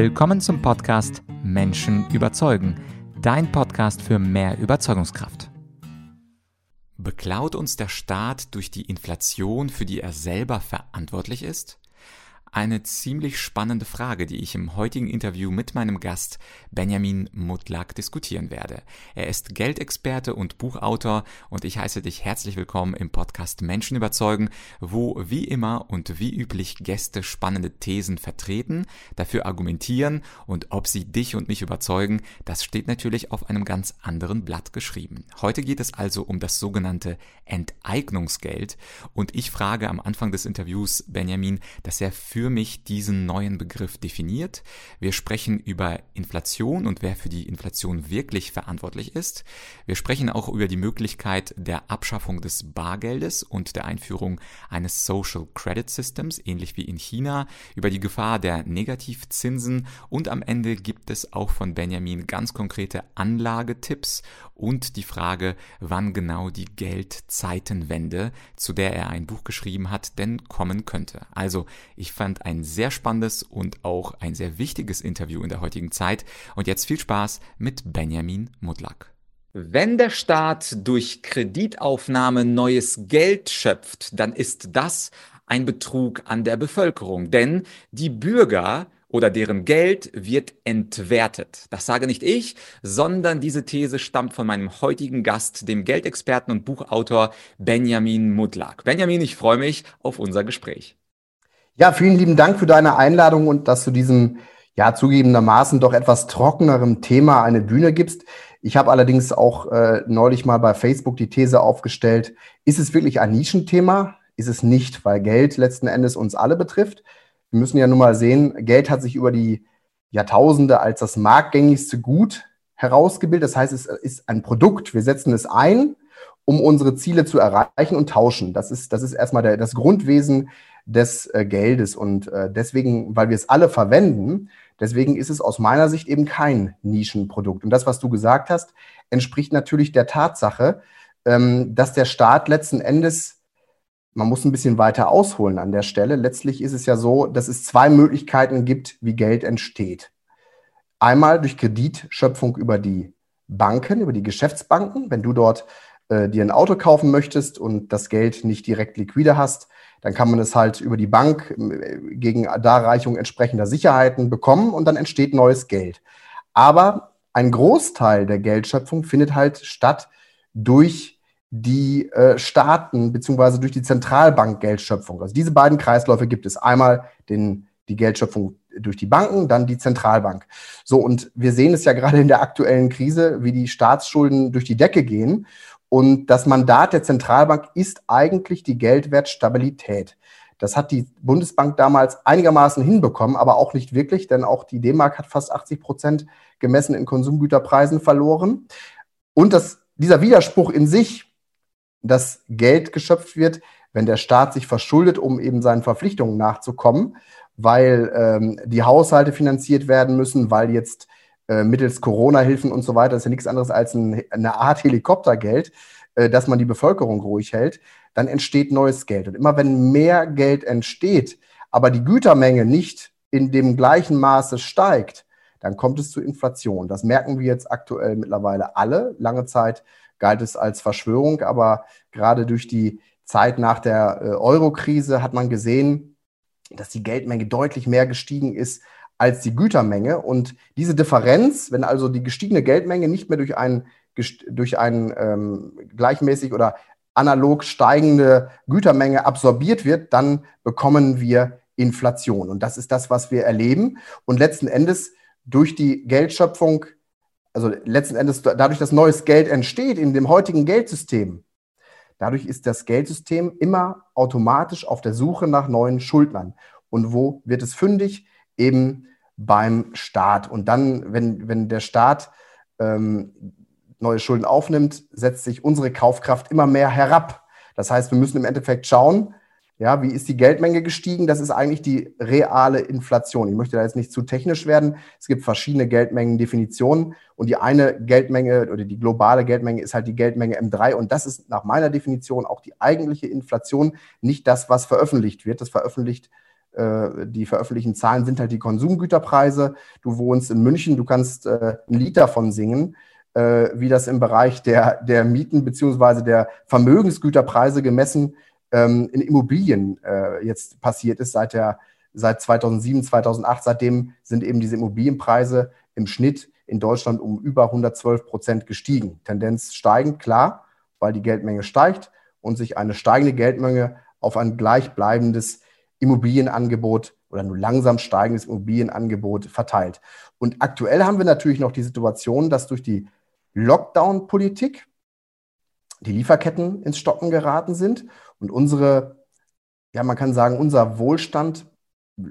Willkommen zum Podcast Menschen überzeugen, dein Podcast für mehr Überzeugungskraft. Beklaut uns der Staat durch die Inflation, für die er selber verantwortlich ist? Eine ziemlich spannende Frage, die ich im heutigen Interview mit meinem Gast Benjamin Mutlak diskutieren werde. Er ist Geldexperte und Buchautor und ich heiße dich herzlich willkommen im Podcast Menschen überzeugen, wo wie immer und wie üblich Gäste spannende Thesen vertreten, dafür argumentieren und ob sie dich und mich überzeugen, das steht natürlich auf einem ganz anderen Blatt geschrieben. Heute geht es also um das sogenannte Enteignungsgeld und ich frage am Anfang des Interviews Benjamin, dass er für für mich diesen neuen Begriff definiert. Wir sprechen über Inflation und wer für die Inflation wirklich verantwortlich ist. Wir sprechen auch über die Möglichkeit der Abschaffung des Bargeldes und der Einführung eines Social Credit Systems, ähnlich wie in China, über die Gefahr der Negativzinsen und am Ende gibt es auch von Benjamin ganz konkrete Anlagetipps und die Frage, wann genau die Geldzeitenwende, zu der er ein Buch geschrieben hat, denn kommen könnte. Also, ich fand ein sehr spannendes und auch ein sehr wichtiges Interview in der heutigen Zeit und jetzt viel Spaß mit Benjamin Mudlak. Wenn der Staat durch Kreditaufnahme neues Geld schöpft, dann ist das ein Betrug an der Bevölkerung, denn die Bürger oder deren Geld wird entwertet. Das sage nicht ich, sondern diese These stammt von meinem heutigen Gast, dem Geldexperten und Buchautor Benjamin Mudlak. Benjamin, ich freue mich auf unser Gespräch. Ja, vielen lieben Dank für deine Einladung und dass du diesem ja zugegebenermaßen doch etwas trockenerem Thema eine Bühne gibst. Ich habe allerdings auch äh, neulich mal bei Facebook die These aufgestellt, ist es wirklich ein Nischenthema? Ist es nicht, weil Geld letzten Endes uns alle betrifft. Wir müssen ja nun mal sehen, Geld hat sich über die Jahrtausende als das marktgängigste Gut herausgebildet. Das heißt, es ist ein Produkt. Wir setzen es ein, um unsere Ziele zu erreichen und tauschen. Das ist, das ist erstmal der, das Grundwesen des äh, Geldes. Und äh, deswegen, weil wir es alle verwenden, deswegen ist es aus meiner Sicht eben kein Nischenprodukt. Und das, was du gesagt hast, entspricht natürlich der Tatsache, ähm, dass der Staat letzten Endes man muss ein bisschen weiter ausholen an der Stelle. Letztlich ist es ja so, dass es zwei Möglichkeiten gibt, wie Geld entsteht. Einmal durch Kreditschöpfung über die Banken, über die Geschäftsbanken. Wenn du dort äh, dir ein Auto kaufen möchtest und das Geld nicht direkt liquide hast, dann kann man es halt über die Bank äh, gegen Darreichung entsprechender Sicherheiten bekommen und dann entsteht neues Geld. Aber ein Großteil der Geldschöpfung findet halt statt durch die äh, Staaten beziehungsweise durch die Zentralbank-Geldschöpfung. Also diese beiden Kreisläufe gibt es. Einmal den, die Geldschöpfung durch die Banken, dann die Zentralbank. So, und wir sehen es ja gerade in der aktuellen Krise, wie die Staatsschulden durch die Decke gehen. Und das Mandat der Zentralbank ist eigentlich die Geldwertstabilität. Das hat die Bundesbank damals einigermaßen hinbekommen, aber auch nicht wirklich, denn auch die D-Mark hat fast 80 Prozent gemessen in Konsumgüterpreisen verloren. Und das, dieser Widerspruch in sich dass Geld geschöpft wird, wenn der Staat sich verschuldet, um eben seinen Verpflichtungen nachzukommen, weil ähm, die Haushalte finanziert werden müssen, weil jetzt äh, mittels Corona-Hilfen und so weiter, das ist ja nichts anderes als ein, eine Art Helikoptergeld, äh, dass man die Bevölkerung ruhig hält, dann entsteht neues Geld. Und immer wenn mehr Geld entsteht, aber die Gütermenge nicht in dem gleichen Maße steigt, dann kommt es zu Inflation. Das merken wir jetzt aktuell mittlerweile alle. Lange Zeit galt es als Verschwörung, aber gerade durch die Zeit nach der äh, Euro-Krise hat man gesehen, dass die Geldmenge deutlich mehr gestiegen ist als die Gütermenge. Und diese Differenz, wenn also die gestiegene Geldmenge nicht mehr durch einen, durch einen ähm, gleichmäßig oder analog steigende Gütermenge absorbiert wird, dann bekommen wir Inflation. Und das ist das, was wir erleben. Und letzten Endes durch die Geldschöpfung also letzten Endes dadurch, dass neues Geld entsteht in dem heutigen Geldsystem, dadurch ist das Geldsystem immer automatisch auf der Suche nach neuen Schuldnern. Und wo wird es fündig? Eben beim Staat. Und dann, wenn, wenn der Staat ähm, neue Schulden aufnimmt, setzt sich unsere Kaufkraft immer mehr herab. Das heißt, wir müssen im Endeffekt schauen, ja, wie ist die Geldmenge gestiegen? Das ist eigentlich die reale Inflation. Ich möchte da jetzt nicht zu technisch werden. Es gibt verschiedene Geldmengendefinitionen und die eine Geldmenge oder die globale Geldmenge ist halt die Geldmenge M3 und das ist nach meiner Definition auch die eigentliche Inflation, nicht das, was veröffentlicht wird. Das veröffentlicht äh, die veröffentlichten Zahlen sind halt die Konsumgüterpreise. Du wohnst in München, du kannst äh, ein Lied davon singen, äh, wie das im Bereich der, der Mieten beziehungsweise der Vermögensgüterpreise gemessen ähm, in Immobilien äh, jetzt passiert ist seit, der, seit 2007, 2008. Seitdem sind eben diese Immobilienpreise im Schnitt in Deutschland um über 112 Prozent gestiegen. Tendenz steigend, klar, weil die Geldmenge steigt und sich eine steigende Geldmenge auf ein gleichbleibendes Immobilienangebot oder nur langsam steigendes Immobilienangebot verteilt. Und aktuell haben wir natürlich noch die Situation, dass durch die Lockdown-Politik die Lieferketten ins Stocken geraten sind und unsere, ja, man kann sagen, unser Wohlstand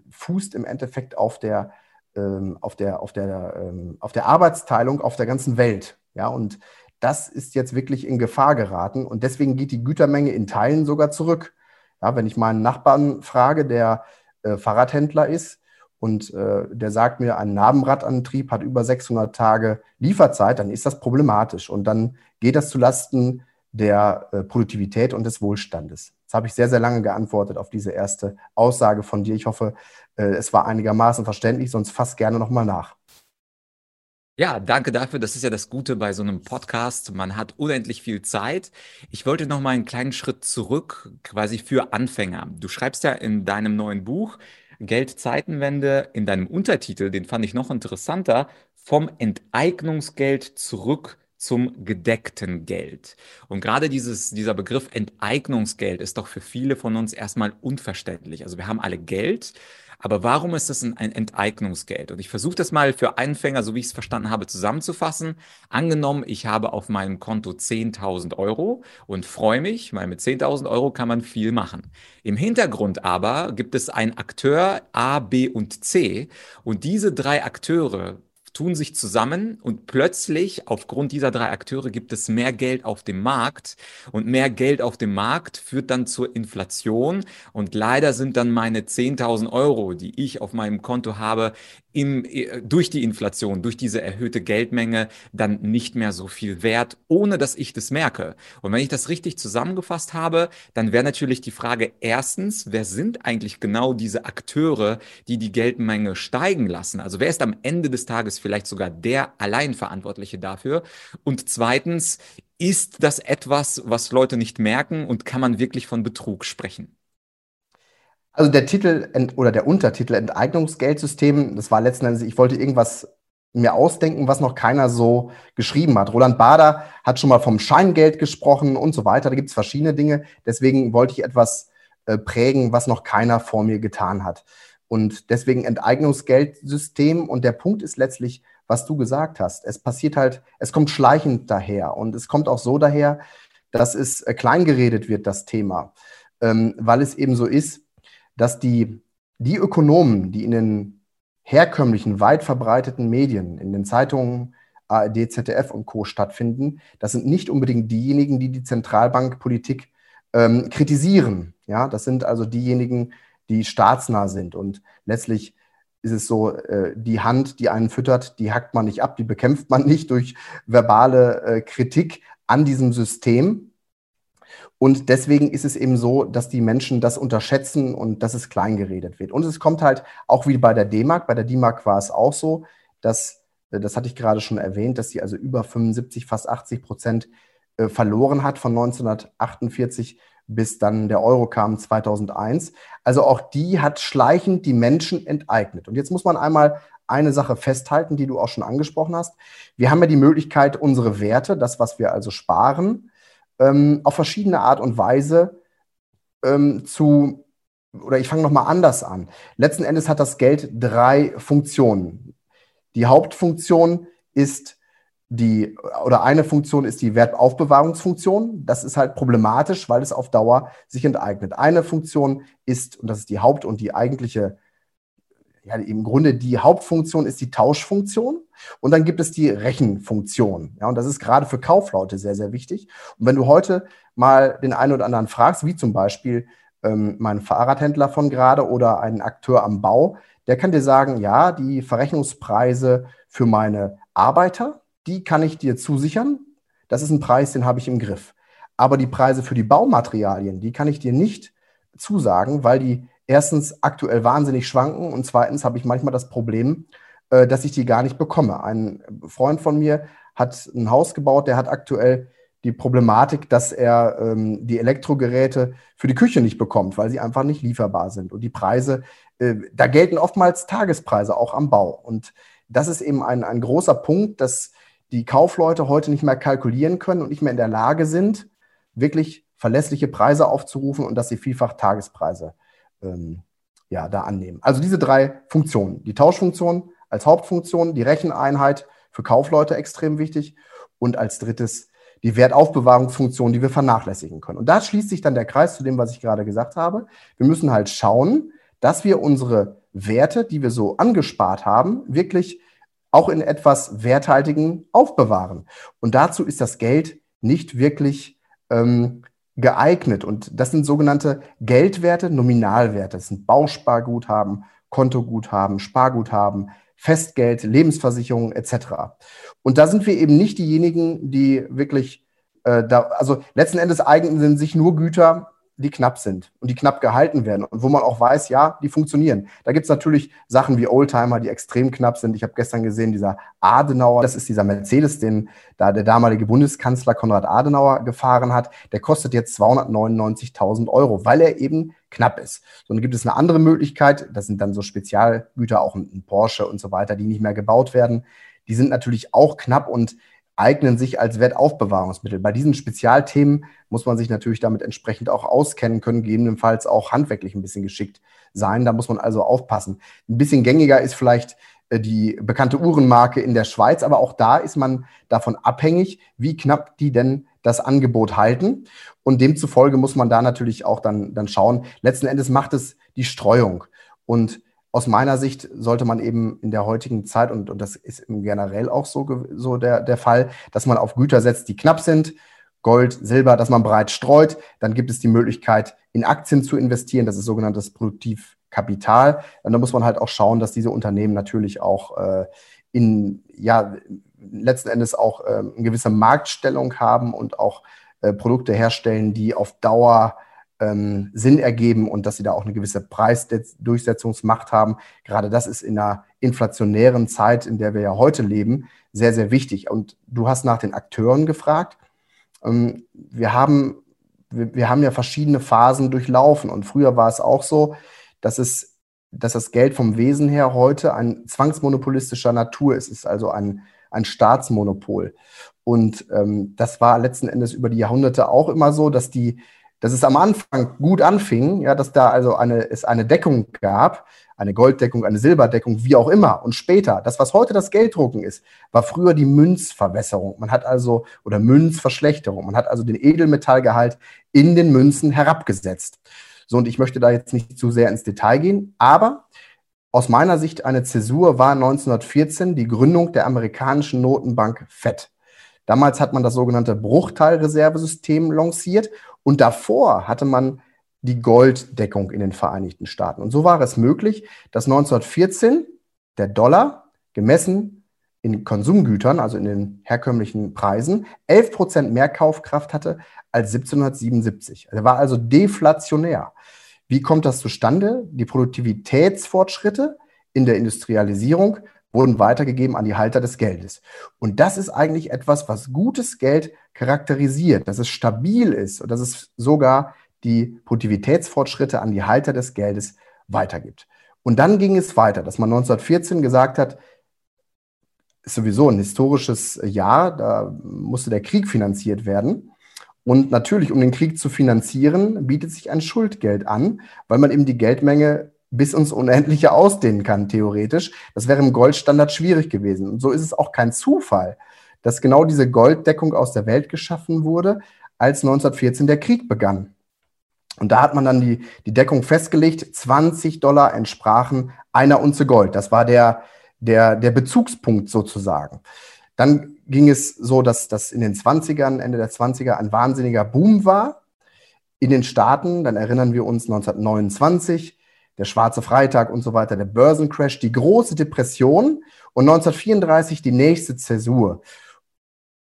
fußt im Endeffekt auf der, ähm, auf der, auf der, ähm, auf der Arbeitsteilung auf der ganzen Welt. Ja, und das ist jetzt wirklich in Gefahr geraten und deswegen geht die Gütermenge in Teilen sogar zurück. Ja, wenn ich meinen Nachbarn frage, der äh, Fahrradhändler ist und äh, der sagt mir, ein Narbenradantrieb hat über 600 Tage Lieferzeit, dann ist das problematisch und dann geht das zulasten der äh, Produktivität und des Wohlstandes. Jetzt habe ich sehr, sehr lange geantwortet auf diese erste Aussage von dir. Ich hoffe, äh, es war einigermaßen verständlich, sonst fass gerne nochmal nach. Ja, danke dafür. Das ist ja das Gute bei so einem Podcast. Man hat unendlich viel Zeit. Ich wollte noch mal einen kleinen Schritt zurück, quasi für Anfänger. Du schreibst ja in deinem neuen Buch Geld-Zeitenwende in deinem Untertitel, den fand ich noch interessanter, vom Enteignungsgeld zurück zum gedeckten Geld. Und gerade dieses, dieser Begriff Enteignungsgeld ist doch für viele von uns erstmal unverständlich. Also wir haben alle Geld, aber warum ist das ein, Enteignungsgeld? Und ich versuche das mal für Anfänger, so wie ich es verstanden habe, zusammenzufassen. Angenommen, ich habe auf meinem Konto 10.000 Euro und freue mich, weil mit 10.000 Euro kann man viel machen. Im Hintergrund aber gibt es einen Akteur A, B und C und diese drei Akteure tun sich zusammen und plötzlich aufgrund dieser drei Akteure gibt es mehr Geld auf dem Markt und mehr Geld auf dem Markt führt dann zur Inflation und leider sind dann meine 10.000 Euro, die ich auf meinem Konto habe, im, äh, durch die Inflation, durch diese erhöhte Geldmenge dann nicht mehr so viel wert, ohne dass ich das merke. Und wenn ich das richtig zusammengefasst habe, dann wäre natürlich die Frage erstens, wer sind eigentlich genau diese Akteure, die die Geldmenge steigen lassen? Also wer ist am Ende des Tages vielleicht sogar der Alleinverantwortliche dafür? Und zweitens, ist das etwas, was Leute nicht merken und kann man wirklich von Betrug sprechen? Also der Titel oder der Untertitel Enteignungsgeldsystem, das war letzten Endes, ich wollte irgendwas mir ausdenken, was noch keiner so geschrieben hat. Roland Bader hat schon mal vom Scheingeld gesprochen und so weiter. Da gibt es verschiedene Dinge. Deswegen wollte ich etwas äh, prägen, was noch keiner vor mir getan hat. Und deswegen Enteignungsgeldsystem. Und der Punkt ist letztlich, was du gesagt hast. Es passiert halt, es kommt schleichend daher. Und es kommt auch so daher, dass es äh, kleingeredet wird, das Thema. Ähm, weil es eben so ist, dass die, die Ökonomen, die in den herkömmlichen, weit verbreiteten Medien, in den Zeitungen, ARD, ZDF und Co. stattfinden, das sind nicht unbedingt diejenigen, die die Zentralbankpolitik ähm, kritisieren. Ja, das sind also diejenigen, die staatsnah sind. Und letztlich ist es so, äh, die Hand, die einen füttert, die hackt man nicht ab, die bekämpft man nicht durch verbale äh, Kritik an diesem System, und deswegen ist es eben so, dass die Menschen das unterschätzen und dass es kleingeredet wird. Und es kommt halt auch wie bei der D-Mark. Bei der D-Mark war es auch so, dass, äh, das hatte ich gerade schon erwähnt, dass sie also über 75, fast 80 Prozent äh, verloren hat von 1948 bis dann der Euro kam 2001. Also auch die hat schleichend die Menschen enteignet. Und jetzt muss man einmal eine Sache festhalten, die du auch schon angesprochen hast. Wir haben ja die Möglichkeit, unsere Werte, das, was wir also sparen, ähm, auf verschiedene Art und Weise ähm, zu, oder ich fange nochmal anders an. Letzten Endes hat das Geld drei Funktionen. Die Hauptfunktion ist die, oder eine Funktion ist die Wertaufbewahrungsfunktion. Das ist halt problematisch, weil es auf Dauer sich enteignet. Eine Funktion ist, und das ist die Haupt- und die eigentliche ja, im Grunde die Hauptfunktion ist die Tauschfunktion und dann gibt es die Rechenfunktion. Ja, und das ist gerade für Kaufleute sehr, sehr wichtig. Und wenn du heute mal den einen oder anderen fragst, wie zum Beispiel ähm, meinen Fahrradhändler von gerade oder einen Akteur am Bau, der kann dir sagen, ja, die Verrechnungspreise für meine Arbeiter, die kann ich dir zusichern. Das ist ein Preis, den habe ich im Griff. Aber die Preise für die Baumaterialien, die kann ich dir nicht zusagen, weil die erstens aktuell wahnsinnig schwanken und zweitens habe ich manchmal das Problem, äh, dass ich die gar nicht bekomme. Ein Freund von mir hat ein Haus gebaut, der hat aktuell die Problematik, dass er ähm, die Elektrogeräte für die Küche nicht bekommt, weil sie einfach nicht lieferbar sind. Und die Preise, äh, da gelten oftmals Tagespreise auch am Bau. Und das ist eben ein, ein großer Punkt, dass die Kaufleute heute nicht mehr kalkulieren können und nicht mehr in der Lage sind, wirklich verlässliche Preise aufzurufen und dass sie vielfach Tagespreise ähm, ja, da annehmen. Also diese drei Funktionen. Die Tauschfunktion als Hauptfunktion, die Recheneinheit für Kaufleute extrem wichtig und als drittes die Wertaufbewahrungsfunktion, die wir vernachlässigen können. Und da schließt sich dann der Kreis zu dem, was ich gerade gesagt habe. Wir müssen halt schauen, dass wir unsere Werte, die wir so angespart haben, wirklich auch in etwas Werthaltigen aufbewahren. Und dazu ist das Geld nicht wirklich ähm, geeignet. Und das sind sogenannte Geldwerte, Nominalwerte. Das sind Bausparguthaben, Kontoguthaben, Sparguthaben, Festgeld, Lebensversicherung etc. Und da sind wir eben nicht diejenigen, die wirklich äh, da, also letzten Endes eignen sich nur Güter, die knapp sind und die knapp gehalten werden und wo man auch weiß, ja, die funktionieren. Da gibt es natürlich Sachen wie Oldtimer, die extrem knapp sind. Ich habe gestern gesehen, dieser Adenauer, das ist dieser Mercedes, den da der damalige Bundeskanzler Konrad Adenauer gefahren hat, der kostet jetzt 299.000 Euro, weil er eben knapp ist. So, dann gibt es eine andere Möglichkeit, das sind dann so Spezialgüter, auch ein Porsche und so weiter, die nicht mehr gebaut werden. Die sind natürlich auch knapp und eignen sich als Wertaufbewahrungsmittel. Bei diesen Spezialthemen muss man sich natürlich damit entsprechend auch auskennen können, gegebenenfalls auch handwerklich ein bisschen geschickt sein. Da muss man also aufpassen. Ein bisschen gängiger ist vielleicht äh, die bekannte Uhrenmarke in der Schweiz, aber auch da ist man davon abhängig, wie knapp die denn das Angebot halten. Und demzufolge muss man da natürlich auch dann, dann schauen. Letzten Endes macht es die Streuung. Und aus meiner Sicht sollte man eben in der heutigen Zeit, und, und das ist generell auch so, so der, der Fall, dass man auf Güter setzt, die knapp sind, Gold, Silber, dass man breit streut. Dann gibt es die Möglichkeit, in Aktien zu investieren. Das ist sogenanntes Produktivkapital. Und da muss man halt auch schauen, dass diese Unternehmen natürlich auch äh, in, ja, letzten Endes auch äh, eine gewisse Marktstellung haben und auch äh, Produkte herstellen, die auf Dauer ähm, Sinn ergeben und dass sie da auch eine gewisse Preisdurchsetzungsmacht haben. Gerade das ist in einer inflationären Zeit, in der wir ja heute leben, sehr, sehr wichtig. Und du hast nach den Akteuren gefragt. Ähm, wir haben wir, wir haben ja verschiedene Phasen durchlaufen und früher war es auch so, dass es dass das Geld vom Wesen her heute ein zwangsmonopolistischer Natur ist. Ist also ein, ein Staatsmonopol. Und ähm, das war letzten Endes über die Jahrhunderte auch immer so, dass die, dass es am Anfang gut anfing, ja, dass da also eine, es eine Deckung gab, eine Golddeckung, eine Silberdeckung, wie auch immer. Und später, das, was heute das Gelddrucken ist, war früher die Münzverwässerung. Man hat also, oder Münzverschlechterung. Man hat also den Edelmetallgehalt in den Münzen herabgesetzt. So, und ich möchte da jetzt nicht zu sehr ins Detail gehen, aber aus meiner Sicht eine Zäsur war 1914 die Gründung der amerikanischen Notenbank FED. Damals hat man das sogenannte Bruchteilreservesystem lanciert und davor hatte man die Golddeckung in den Vereinigten Staaten. Und so war es möglich, dass 1914 der Dollar gemessen in Konsumgütern, also in den herkömmlichen Preisen, 11 Prozent mehr Kaufkraft hatte als 1777. Er war also deflationär. Wie kommt das zustande? Die Produktivitätsfortschritte in der Industrialisierung wurden weitergegeben an die Halter des Geldes. Und das ist eigentlich etwas, was gutes Geld charakterisiert, dass es stabil ist und dass es sogar die Produktivitätsfortschritte an die Halter des Geldes weitergibt. Und dann ging es weiter, dass man 1914 gesagt hat, ist sowieso ein historisches Jahr, da musste der Krieg finanziert werden. Und natürlich, um den Krieg zu finanzieren, bietet sich ein Schuldgeld an, weil man eben die Geldmenge bis ins Unendliche ausdehnen kann, theoretisch. Das wäre im Goldstandard schwierig gewesen. Und so ist es auch kein Zufall, dass genau diese Golddeckung aus der Welt geschaffen wurde, als 1914 der Krieg begann. Und da hat man dann die, die Deckung festgelegt, 20 Dollar entsprachen einer Unze Gold. Das war der, der, der Bezugspunkt sozusagen. Dann ging es so, dass das in den 20ern, Ende der 20er, ein wahnsinniger Boom war. In den Staaten, dann erinnern wir uns 1929, der Schwarze Freitag und so weiter, der Börsencrash, die große Depression und 1934 die nächste Zäsur.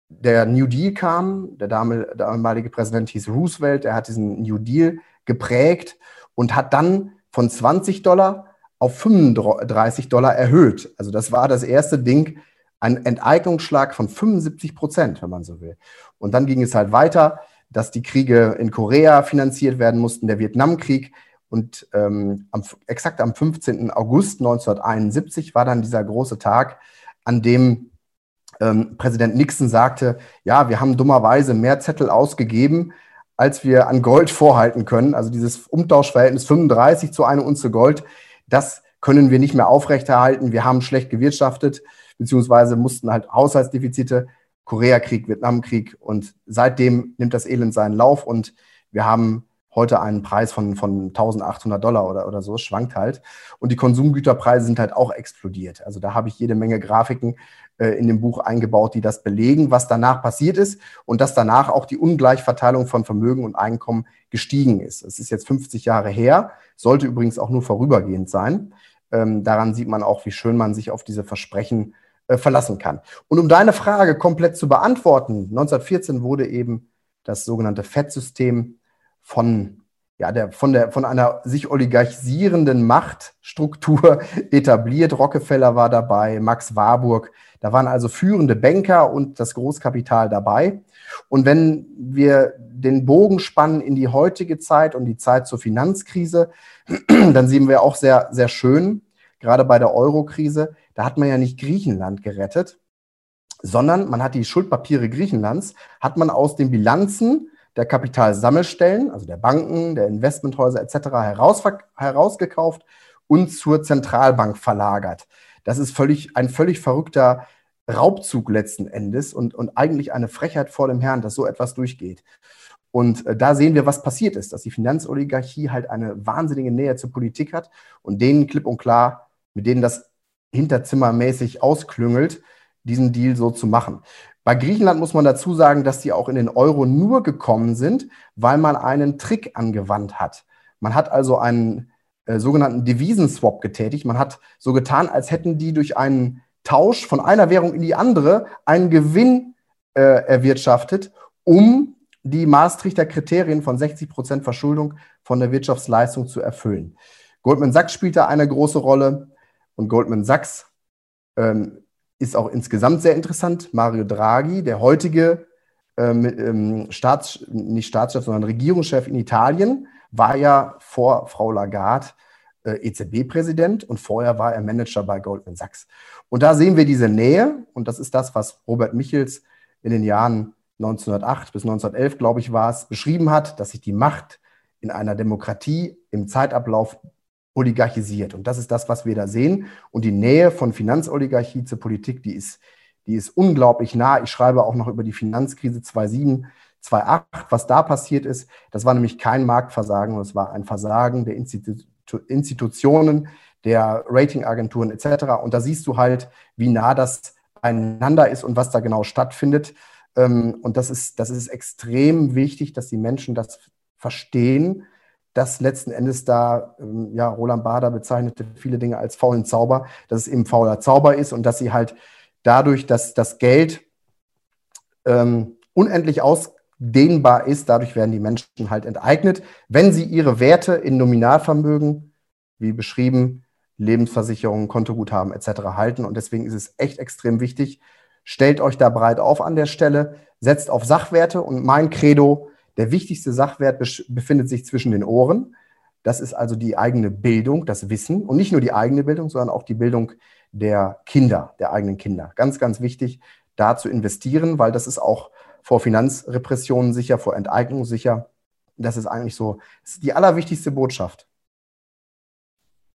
Der New Deal kam, der damalige Präsident hieß Roosevelt, er hat diesen New Deal geprägt und hat dann von 20 Dollar auf 35 Dollar erhöht. Also das war das erste Ding, ein Enteignungsschlag von 75 Prozent, wenn man so will. Und dann ging es halt weiter, dass die Kriege in Korea finanziert werden mussten, der Vietnamkrieg. Und ähm, am, exakt am 15. August 1971 war dann dieser große Tag, an dem ähm, Präsident Nixon sagte, ja, wir haben dummerweise mehr Zettel ausgegeben, als wir an Gold vorhalten können. Also dieses Umtauschverhältnis 35 zu einer Unze Gold, das können wir nicht mehr aufrechterhalten. Wir haben schlecht gewirtschaftet, beziehungsweise mussten halt Haushaltsdefizite, Koreakrieg, Vietnamkrieg und seitdem nimmt das Elend seinen Lauf und wir haben heute einen Preis von, von 1800 Dollar oder, oder so, schwankt halt. Und die Konsumgüterpreise sind halt auch explodiert. Also da habe ich jede Menge Grafiken äh, in dem Buch eingebaut, die das belegen, was danach passiert ist und dass danach auch die Ungleichverteilung von Vermögen und Einkommen gestiegen ist. Es ist jetzt 50 Jahre her, sollte übrigens auch nur vorübergehend sein. Ähm, daran sieht man auch, wie schön man sich auf diese Versprechen äh, verlassen kann. Und um deine Frage komplett zu beantworten, 1914 wurde eben das sogenannte Fettsystem von ja, der, von, der, von einer sich oligarchisierenden Machtstruktur etabliert. Rockefeller war dabei, Max Warburg. Da waren also führende Banker und das Großkapital dabei. Und wenn wir den Bogen spannen in die heutige Zeit und die Zeit zur Finanzkrise, dann sehen wir auch sehr, sehr schön, gerade bei der Euro-Krise, da hat man ja nicht Griechenland gerettet, sondern man hat die Schuldpapiere Griechenlands, hat man aus den Bilanzen der Kapitalsammelstellen, also der Banken, der Investmenthäuser etc. Heraus, herausgekauft und zur Zentralbank verlagert. Das ist völlig, ein völlig verrückter Raubzug letzten Endes und, und eigentlich eine Frechheit vor dem Herrn, dass so etwas durchgeht. Und äh, da sehen wir, was passiert ist, dass die Finanzoligarchie halt eine wahnsinnige Nähe zur Politik hat und denen klipp und klar, mit denen das hinterzimmermäßig ausklüngelt, diesen Deal so zu machen. Bei Griechenland muss man dazu sagen, dass die auch in den Euro nur gekommen sind, weil man einen Trick angewandt hat. Man hat also einen äh, sogenannten Devisenswap getätigt. Man hat so getan, als hätten die durch einen Tausch von einer Währung in die andere einen Gewinn äh, erwirtschaftet, um die Maastrichter Kriterien von 60 Prozent Verschuldung von der Wirtschaftsleistung zu erfüllen. Goldman Sachs spielte eine große Rolle und Goldman Sachs ähm, ist auch insgesamt sehr interessant. Mario Draghi, der heutige ähm, ähm, Staats, nicht Staatschef, sondern Regierungschef in Italien, war ja vor Frau Lagarde äh, EZB-Präsident und vorher war er Manager bei Goldman Sachs. Und da sehen wir diese Nähe und das ist das, was Robert Michels in den Jahren 1908 bis 1911, glaube ich, war es, beschrieben hat, dass sich die Macht in einer Demokratie im Zeitablauf oligarchisiert. Und das ist das, was wir da sehen. Und die Nähe von Finanzoligarchie zur Politik, die ist, die ist unglaublich nah. Ich schreibe auch noch über die Finanzkrise 2007, 2008, was da passiert ist. Das war nämlich kein Marktversagen, das war ein Versagen der Institu Institutionen, der Ratingagenturen etc. Und da siehst du halt, wie nah das beieinander ist und was da genau stattfindet. Ähm, und das ist, das ist extrem wichtig, dass die Menschen das verstehen, dass letzten Endes da, ähm, ja, Roland Bader bezeichnete viele Dinge als faulen Zauber, dass es eben fauler Zauber ist und dass sie halt dadurch, dass das Geld ähm, unendlich ausdehnbar ist, dadurch werden die Menschen halt enteignet, wenn sie ihre Werte in Nominalvermögen, wie beschrieben, Lebensversicherungen, Kontoguthaben etc. halten. Und deswegen ist es echt extrem wichtig, stellt euch da breit auf an der Stelle, setzt auf Sachwerte und mein Credo, der wichtigste Sachwert befindet sich zwischen den Ohren. Das ist also die eigene Bildung, das Wissen und nicht nur die eigene Bildung, sondern auch die Bildung der Kinder, der eigenen Kinder. Ganz, ganz wichtig, da zu investieren, weil das ist auch vor Finanzrepressionen sicher, vor Enteignung sicher. Das ist eigentlich so das ist die allerwichtigste Botschaft.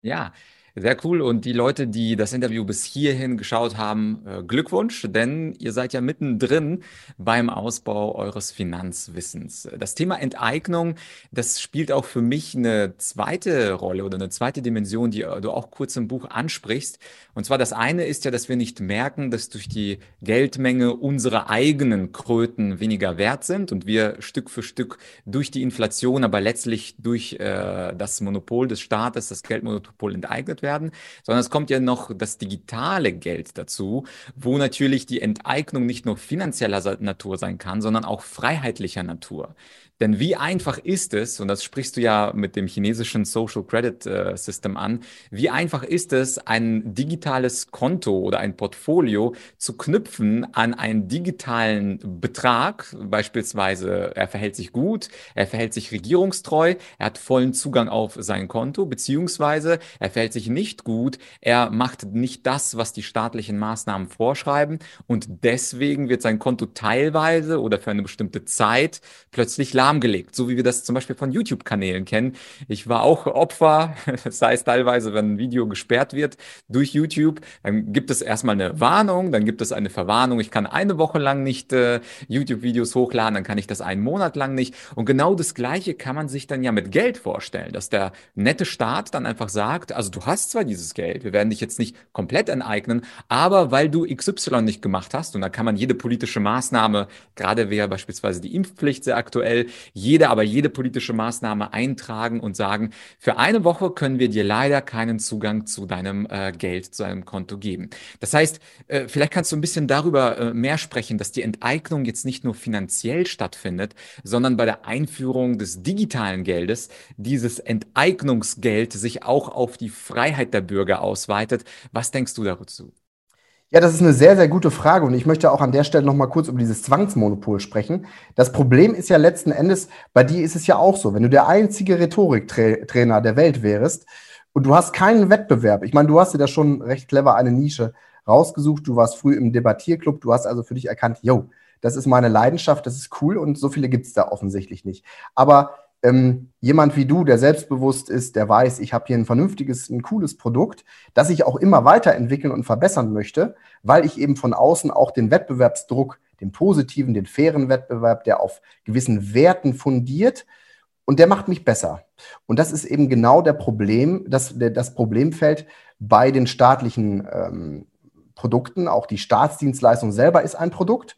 Ja, sehr cool. Und die Leute, die das Interview bis hierhin geschaut haben, äh, Glückwunsch, denn ihr seid ja mittendrin beim Ausbau eures Finanzwissens. Das Thema Enteignung, das spielt auch für mich eine zweite Rolle oder eine zweite Dimension, die du auch kurz im Buch ansprichst. Und zwar das eine ist ja, dass wir nicht merken, dass durch die Geldmenge unsere eigenen Kröten weniger wert sind und wir Stück für Stück durch die Inflation, aber letztlich durch äh, das Monopol des Staates, das Geldmonopol enteignet werden, sondern es kommt ja noch das digitale Geld dazu, wo natürlich die Enteignung nicht nur finanzieller Natur sein kann, sondern auch freiheitlicher Natur. Denn wie einfach ist es, und das sprichst du ja mit dem chinesischen Social Credit äh, System an, wie einfach ist es, ein digitales Konto oder ein Portfolio zu knüpfen an einen digitalen Betrag, beispielsweise er verhält sich gut, er verhält sich regierungstreu, er hat vollen Zugang auf sein Konto, beziehungsweise er verhält sich nicht gut, er macht nicht das, was die staatlichen Maßnahmen vorschreiben und deswegen wird sein Konto teilweise oder für eine bestimmte Zeit plötzlich lahmgelegt, so wie wir das zum Beispiel von YouTube-Kanälen kennen. Ich war auch Opfer, das heißt teilweise, wenn ein Video gesperrt wird durch YouTube, dann gibt es erstmal eine Warnung, dann gibt es eine Verwarnung, ich kann eine Woche lang nicht äh, YouTube-Videos hochladen, dann kann ich das einen Monat lang nicht. Und genau das Gleiche kann man sich dann ja mit Geld vorstellen, dass der nette Staat dann einfach sagt, also du hast zwar dieses Geld, wir werden dich jetzt nicht komplett enteignen, aber weil du XY nicht gemacht hast, und da kann man jede politische Maßnahme, gerade wäre beispielsweise die Impfpflicht sehr aktuell, jede, aber jede politische Maßnahme eintragen und sagen, für eine Woche können wir dir leider keinen Zugang zu deinem äh, Geld, zu deinem Konto geben. Das heißt, äh, vielleicht kannst du ein bisschen darüber äh, mehr sprechen, dass die Enteignung jetzt nicht nur finanziell stattfindet, sondern bei der Einführung des digitalen Geldes dieses Enteignungsgeld sich auch auf die Freiheit der Bürger ausweitet. Was denkst du dazu? Ja, das ist eine sehr, sehr gute Frage und ich möchte auch an der Stelle noch mal kurz über dieses Zwangsmonopol sprechen. Das Problem ist ja letzten Endes, bei dir ist es ja auch so, wenn du der einzige Rhetoriktrainer der Welt wärst und du hast keinen Wettbewerb. Ich meine, du hast dir da schon recht clever eine Nische rausgesucht, du warst früh im Debattierclub, du hast also für dich erkannt, yo, das ist meine Leidenschaft, das ist cool und so viele gibt es da offensichtlich nicht. Aber ähm, jemand wie du, der selbstbewusst ist, der weiß, ich habe hier ein vernünftiges, ein cooles Produkt, das ich auch immer weiterentwickeln und verbessern möchte, weil ich eben von außen auch den Wettbewerbsdruck, den positiven, den fairen Wettbewerb, der auf gewissen Werten fundiert, und der macht mich besser. Und das ist eben genau der Problem, das, das Problemfeld bei den staatlichen ähm, Produkten. Auch die Staatsdienstleistung selber ist ein Produkt.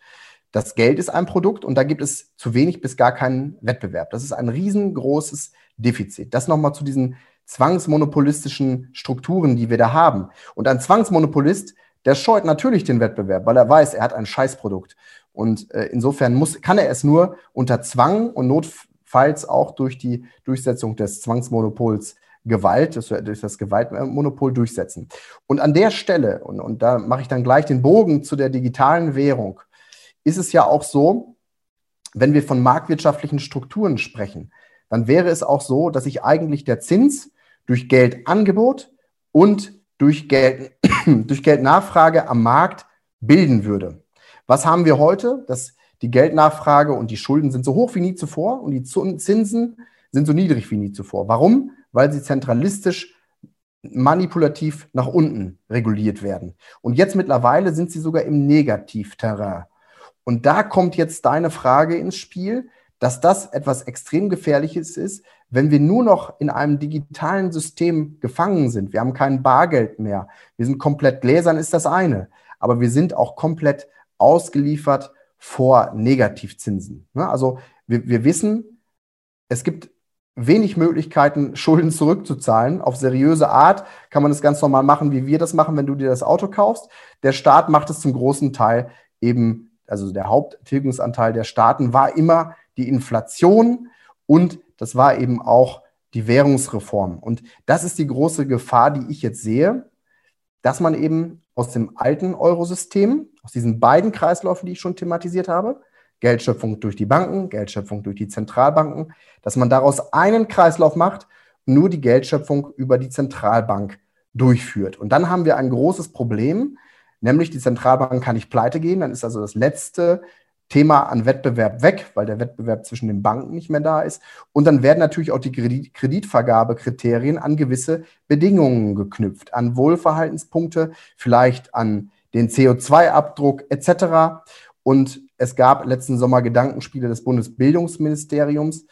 Das Geld ist ein Produkt und da gibt es zu wenig bis gar keinen Wettbewerb. Das ist ein riesengroßes Defizit. Das nochmal zu diesen zwangsmonopolistischen Strukturen, die wir da haben. Und ein Zwangsmonopolist, der scheut natürlich den Wettbewerb, weil er weiß, er hat ein Scheißprodukt. Und äh, insofern muss, kann er es nur unter Zwang und notfalls auch durch die Durchsetzung des Zwangsmonopols Gewalt, durch das Gewaltmonopol durchsetzen. Und an der Stelle, und, und da mache ich dann gleich den Bogen zu der digitalen Währung, ist es ja auch so, wenn wir von marktwirtschaftlichen Strukturen sprechen, dann wäre es auch so, dass sich eigentlich der Zins durch Geldangebot und durch, Geld, durch Geldnachfrage am Markt bilden würde. Was haben wir heute? Dass die Geldnachfrage und die Schulden sind so hoch wie nie zuvor und die Zinsen sind so niedrig wie nie zuvor. Warum? Weil sie zentralistisch manipulativ nach unten reguliert werden. Und jetzt mittlerweile sind sie sogar im Negativterrain. Und da kommt jetzt deine Frage ins Spiel, dass das etwas extrem Gefährliches ist, wenn wir nur noch in einem digitalen System gefangen sind. Wir haben kein Bargeld mehr. Wir sind komplett gläsern, ist das eine. Aber wir sind auch komplett ausgeliefert vor Negativzinsen. Ne? Also wir, wir wissen, es gibt wenig Möglichkeiten, Schulden zurückzuzahlen. Auf seriöse Art kann man das ganz normal machen, wie wir das machen, wenn du dir das Auto kaufst. Der Staat macht es zum großen Teil eben also der Haupttilgungsanteil der Staaten war immer die Inflation und das war eben auch die Währungsreform. Und das ist die große Gefahr, die ich jetzt sehe, dass man eben aus dem alten Eurosystem, aus diesen beiden Kreisläufen, die ich schon thematisiert habe, Geldschöpfung durch die Banken, Geldschöpfung durch die Zentralbanken, dass man daraus einen Kreislauf macht, nur die Geldschöpfung über die Zentralbank durchführt. Und dann haben wir ein großes Problem, Nämlich die Zentralbank kann nicht pleite gehen, dann ist also das letzte Thema an Wettbewerb weg, weil der Wettbewerb zwischen den Banken nicht mehr da ist. Und dann werden natürlich auch die Kredit Kreditvergabekriterien an gewisse Bedingungen geknüpft, an Wohlverhaltenspunkte, vielleicht an den CO2-Abdruck etc. Und es gab letzten Sommer Gedankenspiele des Bundesbildungsministeriums.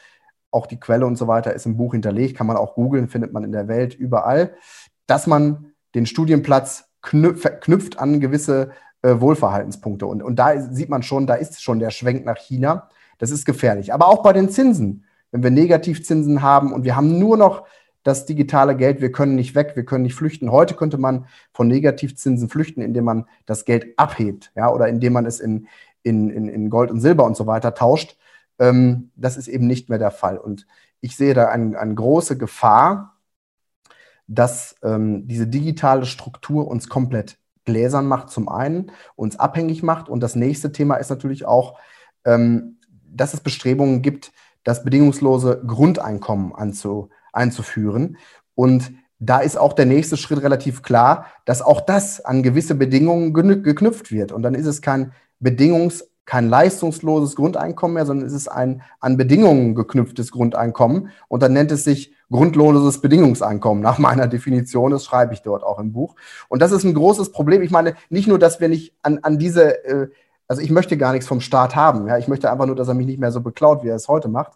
Auch die Quelle und so weiter ist im Buch hinterlegt, kann man auch googeln, findet man in der Welt überall, dass man den Studienplatz knüpft an gewisse äh, Wohlverhaltenspunkte. Und, und da sieht man schon, da ist schon der Schwenk nach China. Das ist gefährlich. Aber auch bei den Zinsen, wenn wir Negativzinsen haben und wir haben nur noch das digitale Geld, wir können nicht weg, wir können nicht flüchten. Heute könnte man von Negativzinsen flüchten, indem man das Geld abhebt, ja, oder indem man es in, in, in Gold und Silber und so weiter tauscht. Ähm, das ist eben nicht mehr der Fall. Und ich sehe da eine, eine große Gefahr, dass ähm, diese digitale Struktur uns komplett gläsern macht, zum einen, uns abhängig macht. Und das nächste Thema ist natürlich auch, ähm, dass es Bestrebungen gibt, das bedingungslose Grundeinkommen anzu, einzuführen. Und da ist auch der nächste Schritt relativ klar, dass auch das an gewisse Bedingungen geknüpft wird. Und dann ist es kein bedingungs-, kein leistungsloses Grundeinkommen mehr, sondern es ist ein an Bedingungen geknüpftes Grundeinkommen. Und dann nennt es sich grundloses Bedingungseinkommen nach meiner Definition. Das schreibe ich dort auch im Buch. Und das ist ein großes Problem. Ich meine, nicht nur, dass wir nicht an, an diese, äh, also ich möchte gar nichts vom Staat haben. Ja, ich möchte einfach nur, dass er mich nicht mehr so beklaut, wie er es heute macht.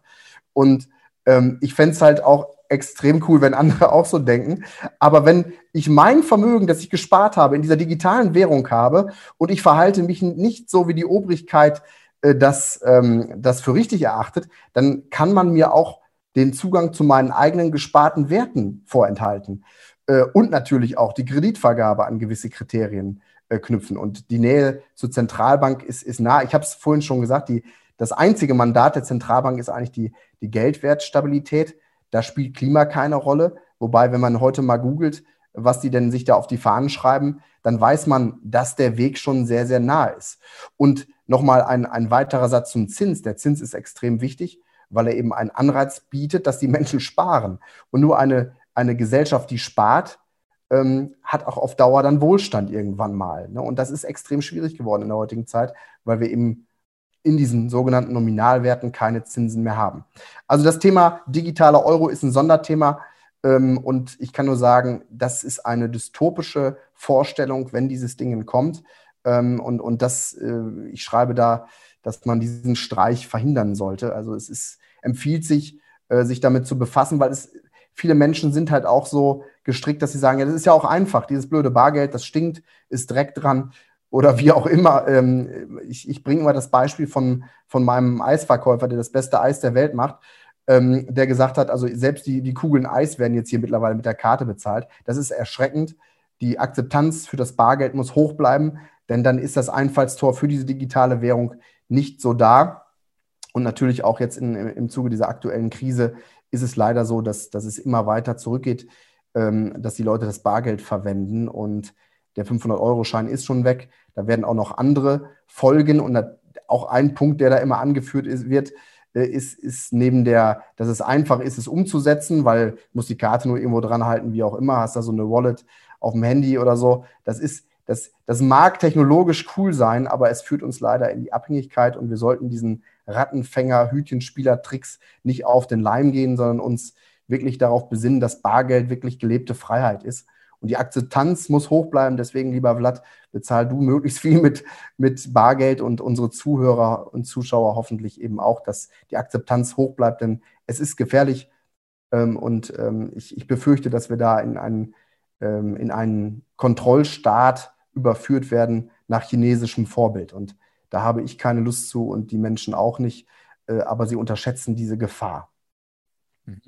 Und ähm, ich fände es halt auch extrem cool, wenn andere auch so denken. Aber wenn ich mein Vermögen, das ich gespart habe, in dieser digitalen Währung habe und ich verhalte mich nicht so, wie die Obrigkeit äh, das, ähm, das für richtig erachtet, dann kann man mir auch den Zugang zu meinen eigenen gesparten Werten vorenthalten. Äh, und natürlich auch die Kreditvergabe an gewisse Kriterien äh, knüpfen. Und die Nähe zur Zentralbank ist, ist nah. Ich habe es vorhin schon gesagt, die, das einzige Mandat der Zentralbank ist eigentlich die, die Geldwertstabilität. Da spielt Klima keine Rolle. Wobei, wenn man heute mal googelt, was die denn sich da auf die Fahnen schreiben, dann weiß man, dass der Weg schon sehr, sehr nah ist. Und nochmal ein, ein weiterer Satz zum Zins. Der Zins ist extrem wichtig, weil er eben einen Anreiz bietet, dass die Menschen sparen. Und nur eine, eine Gesellschaft, die spart, ähm, hat auch auf Dauer dann Wohlstand irgendwann mal. Ne? Und das ist extrem schwierig geworden in der heutigen Zeit, weil wir eben in diesen sogenannten Nominalwerten keine Zinsen mehr haben. Also das Thema digitaler Euro ist ein Sonderthema ähm, und ich kann nur sagen, das ist eine dystopische Vorstellung, wenn dieses Ding kommt. Ähm, und, und das, äh, ich schreibe da, dass man diesen Streich verhindern sollte. Also es ist, empfiehlt sich, äh, sich damit zu befassen, weil es viele Menschen sind halt auch so gestrickt, dass sie sagen, ja, das ist ja auch einfach, dieses blöde Bargeld, das stinkt, ist Dreck dran oder wie auch immer. Ähm, ich ich bringe mal das Beispiel von, von meinem Eisverkäufer, der das beste Eis der Welt macht, ähm, der gesagt hat, also selbst die, die Kugeln Eis werden jetzt hier mittlerweile mit der Karte bezahlt. Das ist erschreckend. Die Akzeptanz für das Bargeld muss hoch bleiben, denn dann ist das Einfallstor für diese digitale Währung nicht so da. Und natürlich auch jetzt in, im Zuge dieser aktuellen Krise ist es leider so, dass, dass es immer weiter zurückgeht, ähm, dass die Leute das Bargeld verwenden und der 500-Euro-Schein ist schon weg. Da werden auch noch andere folgen. Und auch ein Punkt, der da immer angeführt ist, wird, äh, ist, ist neben der, dass es einfach ist, es umzusetzen, weil muss die Karte nur irgendwo dran halten, wie auch immer, hast da so eine Wallet auf dem Handy oder so. Das ist, das, das mag technologisch cool sein, aber es führt uns leider in die Abhängigkeit und wir sollten diesen Rattenfänger, Hütchenspieler-Tricks nicht auf den Leim gehen, sondern uns wirklich darauf besinnen, dass Bargeld wirklich gelebte Freiheit ist. Und die Akzeptanz muss hoch bleiben. Deswegen, lieber Vlad, bezahl du möglichst viel mit, mit Bargeld und unsere Zuhörer und Zuschauer hoffentlich eben auch, dass die Akzeptanz hoch bleibt. Denn es ist gefährlich ähm, und ähm, ich, ich, befürchte, dass wir da in einen, ähm, in einen Kontrollstaat überführt werden nach chinesischem Vorbild. Und da habe ich keine Lust zu und die Menschen auch nicht. Äh, aber sie unterschätzen diese Gefahr. Mhm.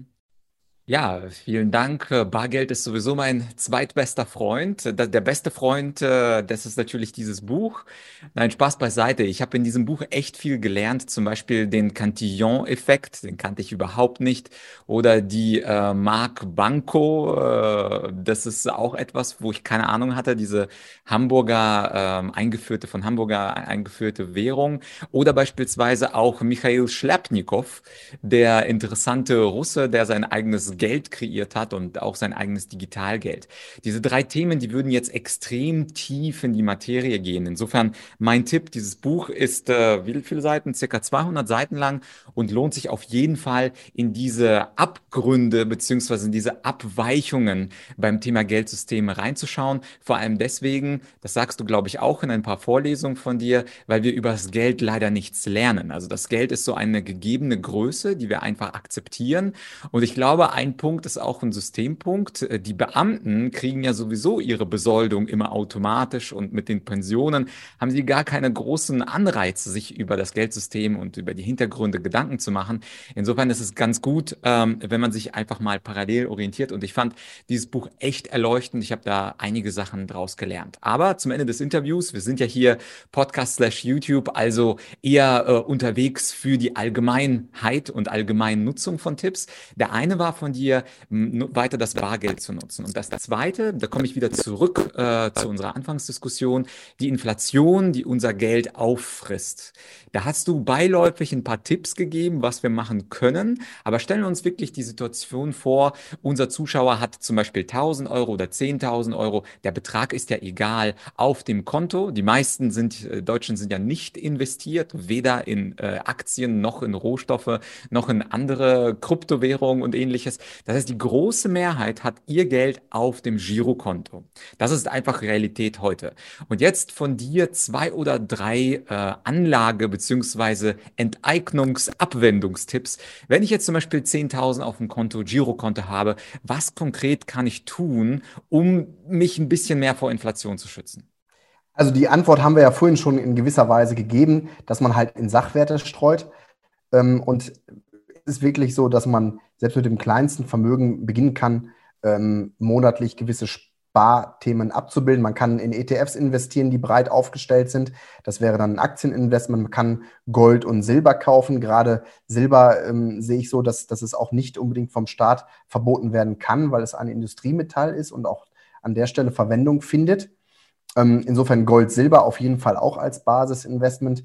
Ja, vielen Dank. Äh, Bargeld ist sowieso mein zweitbester Freund. Der beste Freund, äh, das ist natürlich dieses Buch. Nein, Spaß beiseite. Ich habe in diesem Buch echt viel gelernt, zum Beispiel den Cantillon-Effekt, den kannte ich überhaupt nicht. Oder die äh, Mark Banco, äh, das ist auch etwas, wo ich keine Ahnung hatte, diese Hamburger äh, eingeführte, von Hamburger eingeführte Währung. Oder beispielsweise auch Michail Schlepnikow, der interessante Russe, der sein eigenes Geld kreiert hat und auch sein eigenes Digitalgeld. Diese drei Themen, die würden jetzt extrem tief in die Materie gehen. Insofern mein Tipp, dieses Buch ist, äh, wie viele Seiten? Circa 200 Seiten lang und lohnt sich auf jeden Fall in diese Abgründe beziehungsweise in diese Abweichungen beim Thema Geldsysteme reinzuschauen. Vor allem deswegen, das sagst du, glaube ich, auch in ein paar Vorlesungen von dir, weil wir über das Geld leider nichts lernen. Also das Geld ist so eine gegebene Größe, die wir einfach akzeptieren. Und ich glaube, ein ein Punkt ist auch ein Systempunkt. Die Beamten kriegen ja sowieso ihre Besoldung immer automatisch und mit den Pensionen haben sie gar keine großen Anreize, sich über das Geldsystem und über die Hintergründe Gedanken zu machen. Insofern ist es ganz gut, ähm, wenn man sich einfach mal parallel orientiert. Und ich fand dieses Buch echt erleuchtend. Ich habe da einige Sachen draus gelernt. Aber zum Ende des Interviews, wir sind ja hier Podcast slash YouTube, also eher äh, unterwegs für die Allgemeinheit und allgemeine Nutzung von Tipps. Der eine war von dir, weiter das Bargeld zu nutzen. Und das zweite, da komme ich wieder zurück äh, zu unserer Anfangsdiskussion, die Inflation, die unser Geld auffrisst. Da hast du beiläufig ein paar Tipps gegeben, was wir machen können. Aber stellen wir uns wirklich die Situation vor, unser Zuschauer hat zum Beispiel 1000 Euro oder 10.000 Euro. Der Betrag ist ja egal auf dem Konto. Die meisten sind, äh, Deutschen sind ja nicht investiert, weder in äh, Aktien noch in Rohstoffe, noch in andere Kryptowährungen und ähnliches. Das heißt, die große Mehrheit hat ihr Geld auf dem Girokonto. Das ist einfach Realität heute. Und jetzt von dir zwei oder drei äh, Anlage- bzw. Enteignungsabwendungstipps. Wenn ich jetzt zum Beispiel 10.000 auf dem Konto, Girokonto habe, was konkret kann ich tun, um mich ein bisschen mehr vor Inflation zu schützen? Also die Antwort haben wir ja vorhin schon in gewisser Weise gegeben, dass man halt in Sachwerte streut. Ähm, und ist wirklich so, dass man selbst mit dem kleinsten Vermögen beginnen kann, ähm, monatlich gewisse Sparthemen abzubilden. Man kann in ETFs investieren, die breit aufgestellt sind. Das wäre dann ein Aktieninvestment. Man kann Gold und Silber kaufen. Gerade Silber ähm, sehe ich so, dass, dass es auch nicht unbedingt vom Staat verboten werden kann, weil es ein Industriemetall ist und auch an der Stelle Verwendung findet. Ähm, insofern Gold, Silber auf jeden Fall auch als Basisinvestment.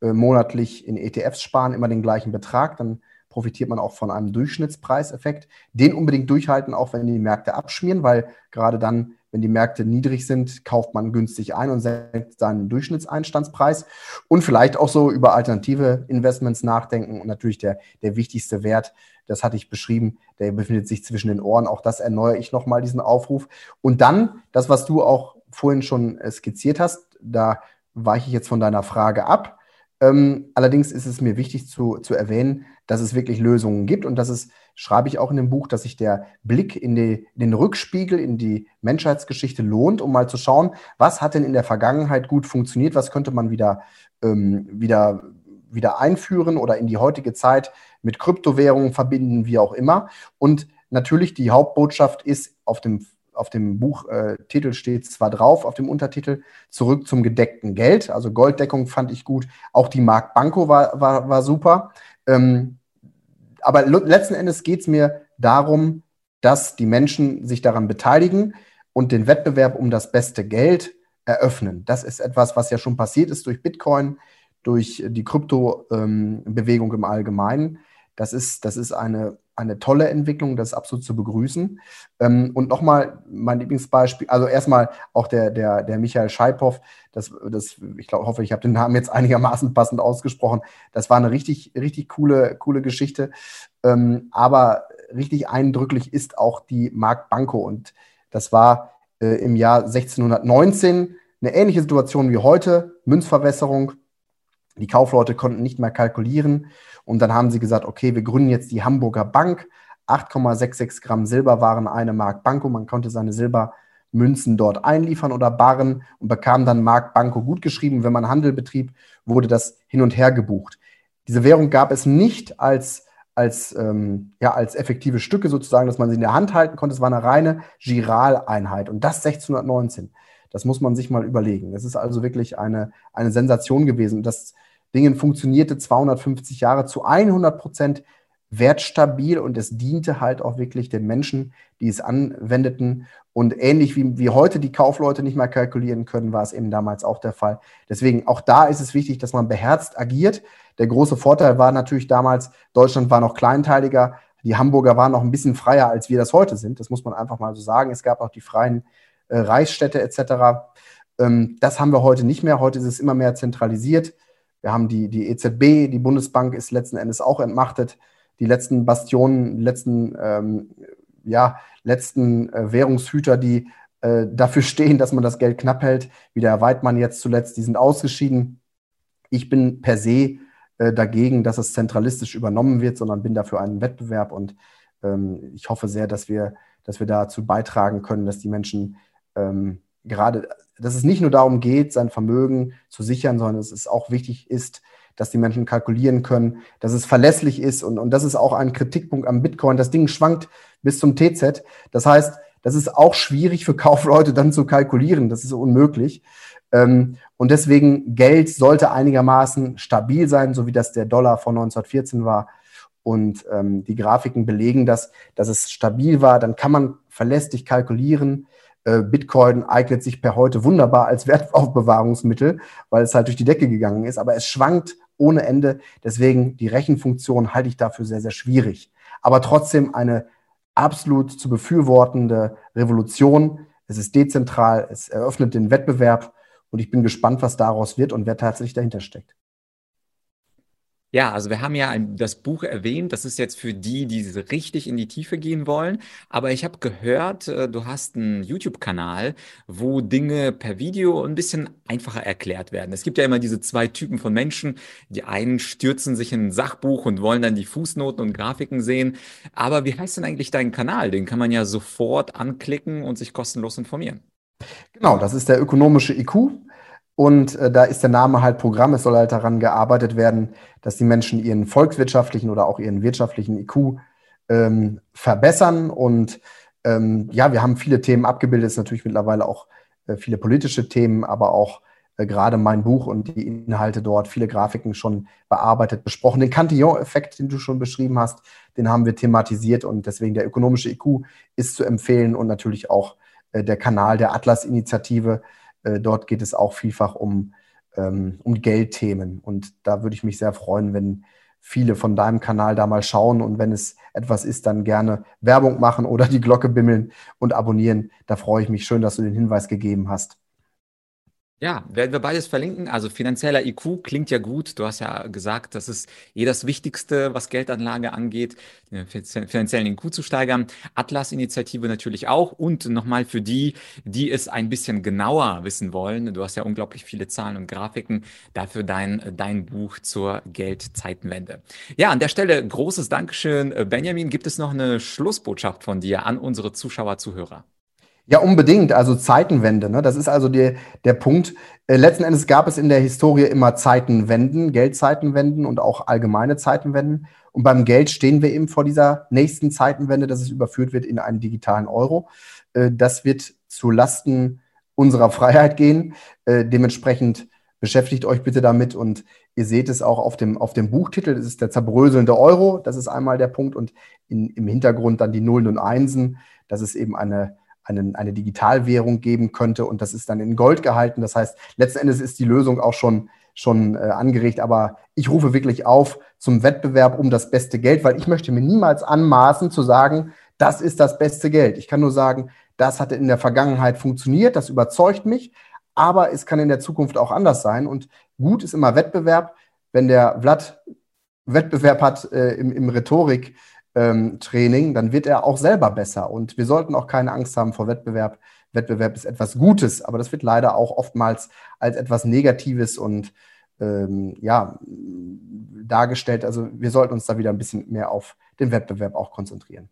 Äh, monatlich in ETFs sparen, immer den gleichen Betrag. Dann profitiert man auch von einem Durchschnittspreiseffekt. Den unbedingt durchhalten, auch wenn die Märkte abschmieren, weil gerade dann, wenn die Märkte niedrig sind, kauft man günstig ein und senkt seinen Durchschnittseinstandspreis. Und vielleicht auch so über alternative Investments nachdenken. Und natürlich der, der wichtigste Wert, das hatte ich beschrieben, der befindet sich zwischen den Ohren. Auch das erneuere ich nochmal, diesen Aufruf. Und dann, das, was du auch vorhin schon äh, skizziert hast, da weiche ich jetzt von deiner Frage ab. Ähm, allerdings ist es mir wichtig zu, zu erwähnen, dass es wirklich Lösungen gibt und dass es, schreibe ich auch in dem Buch, dass sich der Blick in, die, in den Rückspiegel, in die Menschheitsgeschichte lohnt, um mal zu schauen, was hat denn in der Vergangenheit gut funktioniert, was könnte man wieder, ähm, wieder, wieder einführen oder in die heutige Zeit mit Kryptowährungen verbinden, wie auch immer. Und natürlich die Hauptbotschaft ist auf dem auf dem Buchtitel äh, steht zwar drauf, auf dem Untertitel, zurück zum gedeckten Geld. Also Golddeckung fand ich gut. Auch die Mark Banco war, war, war super. Ähm, aber letzten Endes geht es mir darum, dass die Menschen sich daran beteiligen und den Wettbewerb um das beste Geld eröffnen. Das ist etwas, was ja schon passiert ist durch Bitcoin, durch die Kryptobewegung ähm, im Allgemeinen. Das ist, das ist eine eine tolle Entwicklung, das ist absolut zu begrüßen. Ähm, und nochmal mein Lieblingsbeispiel, also erstmal auch der, der, der Michael Scheipow, das, das, ich glaube, hoffe, ich habe den Namen jetzt einigermaßen passend ausgesprochen. Das war eine richtig, richtig coole, coole Geschichte. Ähm, aber richtig eindrücklich ist auch die Mark Banco. Und das war äh, im Jahr 1619 eine ähnliche Situation wie heute, Münzverwässerung. Die Kaufleute konnten nicht mehr kalkulieren und dann haben sie gesagt, okay, wir gründen jetzt die Hamburger Bank. 8,66 Gramm Silber waren eine Mark Banco. Man konnte seine Silbermünzen dort einliefern oder barren und bekam dann Mark Banco gutgeschrieben. Wenn man Handel betrieb, wurde das hin und her gebucht. Diese Währung gab es nicht als, als, ähm, ja, als effektive Stücke sozusagen, dass man sie in der Hand halten konnte. Es war eine reine Giraleinheit und das 1619. Das muss man sich mal überlegen. Es ist also wirklich eine, eine Sensation gewesen. Das Dingen funktionierte 250 Jahre zu 100 Prozent wertstabil und es diente halt auch wirklich den Menschen, die es anwendeten. Und ähnlich wie, wie heute die Kaufleute nicht mehr kalkulieren können, war es eben damals auch der Fall. Deswegen auch da ist es wichtig, dass man beherzt agiert. Der große Vorteil war natürlich damals, Deutschland war noch kleinteiliger, die Hamburger waren noch ein bisschen freier, als wir das heute sind. Das muss man einfach mal so sagen. Es gab auch die freien äh, Reichsstädte etc. Ähm, das haben wir heute nicht mehr. Heute ist es immer mehr zentralisiert. Wir haben die, die EZB, die Bundesbank ist letzten Endes auch entmachtet. Die letzten Bastionen, die letzten, ähm, ja, letzten äh, Währungshüter, die äh, dafür stehen, dass man das Geld knapp hält, wie der Herr Weidmann jetzt zuletzt, die sind ausgeschieden. Ich bin per se äh, dagegen, dass es zentralistisch übernommen wird, sondern bin dafür einen Wettbewerb und ähm, ich hoffe sehr, dass wir, dass wir dazu beitragen können, dass die Menschen ähm, gerade, dass es nicht nur darum geht, sein Vermögen zu sichern, sondern dass es auch wichtig ist, dass die Menschen kalkulieren können, dass es verlässlich ist und, und das ist auch ein Kritikpunkt am Bitcoin. Das Ding schwankt bis zum TZ. Das heißt, das ist auch schwierig für Kaufleute dann zu kalkulieren. Das ist unmöglich. Ähm, und deswegen Geld sollte einigermaßen stabil sein, so wie das der Dollar von 1914 war. Und ähm, die Grafiken belegen das, dass es stabil war. Dann kann man verlässlich kalkulieren. Äh, Bitcoin eignet sich per heute wunderbar als Wertaufbewahrungsmittel, weil es halt durch die Decke gegangen ist. Aber es schwankt ohne Ende. Deswegen die Rechenfunktion halte ich dafür sehr, sehr schwierig. Aber trotzdem eine absolut zu befürwortende Revolution. Es ist dezentral, es eröffnet den Wettbewerb und ich bin gespannt, was daraus wird und wer tatsächlich dahinter steckt. Ja, also wir haben ja ein, das Buch erwähnt. Das ist jetzt für die, die richtig in die Tiefe gehen wollen. Aber ich habe gehört, äh, du hast einen YouTube-Kanal, wo Dinge per Video ein bisschen einfacher erklärt werden. Es gibt ja immer diese zwei Typen von Menschen. Die einen stürzen sich in ein Sachbuch und wollen dann die Fußnoten und Grafiken sehen. Aber wie heißt denn eigentlich dein Kanal? Den kann man ja sofort anklicken und sich kostenlos informieren. Genau, das ist der ökonomische IQ. Und äh, da ist der Name halt Programm. Es soll halt daran gearbeitet werden, dass die Menschen ihren volkswirtschaftlichen oder auch ihren wirtschaftlichen IQ ähm, verbessern. Und ähm, ja, wir haben viele Themen abgebildet. Es ist natürlich mittlerweile auch äh, viele politische Themen, aber auch äh, gerade mein Buch und die Inhalte dort, viele Grafiken schon bearbeitet, besprochen. Den Cantillon-Effekt, den du schon beschrieben hast, den haben wir thematisiert und deswegen der ökonomische IQ ist zu empfehlen und natürlich auch äh, der Kanal der Atlas-Initiative äh, dort geht es auch vielfach um, ähm, um Geldthemen. Und da würde ich mich sehr freuen, wenn viele von deinem Kanal da mal schauen und wenn es etwas ist, dann gerne Werbung machen oder die Glocke bimmeln und abonnieren. Da freue ich mich schön, dass du den Hinweis gegeben hast. Ja, werden wir beides verlinken. Also finanzieller IQ klingt ja gut. Du hast ja gesagt, das ist eh das Wichtigste, was Geldanlage angeht, den finanziellen IQ zu steigern. Atlas-Initiative natürlich auch. Und nochmal für die, die es ein bisschen genauer wissen wollen. Du hast ja unglaublich viele Zahlen und Grafiken. Dafür dein, dein Buch zur Geldzeitenwende. Ja, an der Stelle großes Dankeschön, Benjamin. Gibt es noch eine Schlussbotschaft von dir an unsere Zuschauer, Zuhörer? Ja, unbedingt. Also Zeitenwende. Ne? Das ist also die, der Punkt. Äh, letzten Endes gab es in der Historie immer Zeitenwenden, Geldzeitenwenden und auch allgemeine Zeitenwenden. Und beim Geld stehen wir eben vor dieser nächsten Zeitenwende, dass es überführt wird in einen digitalen Euro. Äh, das wird zu Lasten unserer Freiheit gehen. Äh, dementsprechend beschäftigt euch bitte damit und ihr seht es auch auf dem, auf dem Buchtitel. Das ist der zerbröselnde Euro. Das ist einmal der Punkt und in, im Hintergrund dann die Nullen und Einsen. Das ist eben eine einen, eine Digitalwährung geben könnte und das ist dann in Gold gehalten. Das heißt, letzten Endes ist die Lösung auch schon, schon äh, angeregt, aber ich rufe wirklich auf zum Wettbewerb um das beste Geld, weil ich möchte mir niemals anmaßen zu sagen, das ist das beste Geld. Ich kann nur sagen, das hat in der Vergangenheit funktioniert, das überzeugt mich, aber es kann in der Zukunft auch anders sein und gut ist immer Wettbewerb. Wenn der Vlad Wettbewerb hat äh, im, im Rhetorik, ähm, Training, dann wird er auch selber besser. Und wir sollten auch keine Angst haben vor Wettbewerb. Wettbewerb ist etwas Gutes, aber das wird leider auch oftmals als etwas Negatives und ähm, ja, dargestellt. Also wir sollten uns da wieder ein bisschen mehr auf den Wettbewerb auch konzentrieren.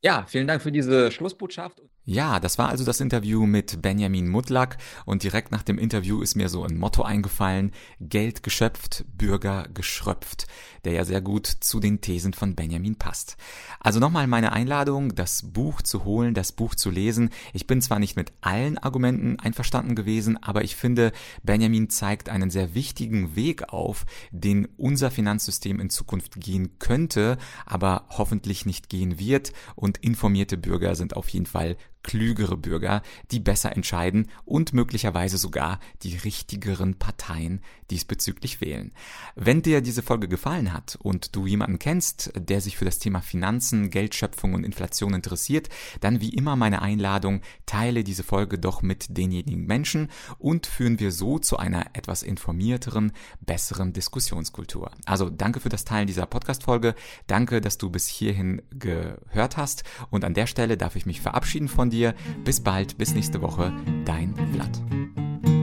Ja, vielen Dank für diese Schlussbotschaft. Ja, das war also das Interview mit Benjamin Mutlack und direkt nach dem Interview ist mir so ein Motto eingefallen, Geld geschöpft, Bürger geschröpft, der ja sehr gut zu den Thesen von Benjamin passt. Also nochmal meine Einladung, das Buch zu holen, das Buch zu lesen. Ich bin zwar nicht mit allen Argumenten einverstanden gewesen, aber ich finde, Benjamin zeigt einen sehr wichtigen Weg auf, den unser Finanzsystem in Zukunft gehen könnte, aber hoffentlich nicht gehen wird und informierte Bürger sind auf jeden Fall klügere Bürger, die besser entscheiden und möglicherweise sogar die richtigeren Parteien diesbezüglich wählen. Wenn dir diese Folge gefallen hat und du jemanden kennst, der sich für das Thema Finanzen, Geldschöpfung und Inflation interessiert, dann wie immer meine Einladung, teile diese Folge doch mit denjenigen Menschen und führen wir so zu einer etwas informierteren, besseren Diskussionskultur. Also danke für das Teilen dieser Podcast-Folge. Danke, dass du bis hierhin gehört hast. Und an der Stelle darf ich mich verabschieden von dir dir. Bis bald, bis nächste Woche, dein Vlad.